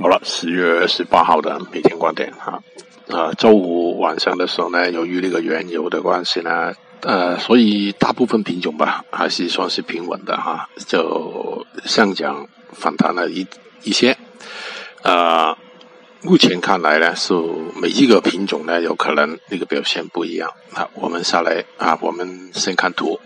好了，十月十八号的每天观点哈，啊，周五晚上的时候呢，由于那个原油的关系呢，呃，所以大部分品种吧还是算是平稳的哈，就上涨反弹了一一些，呃，目前看来呢，是每一个品种呢有可能那个表现不一样啊。我们下来啊，我们先看图。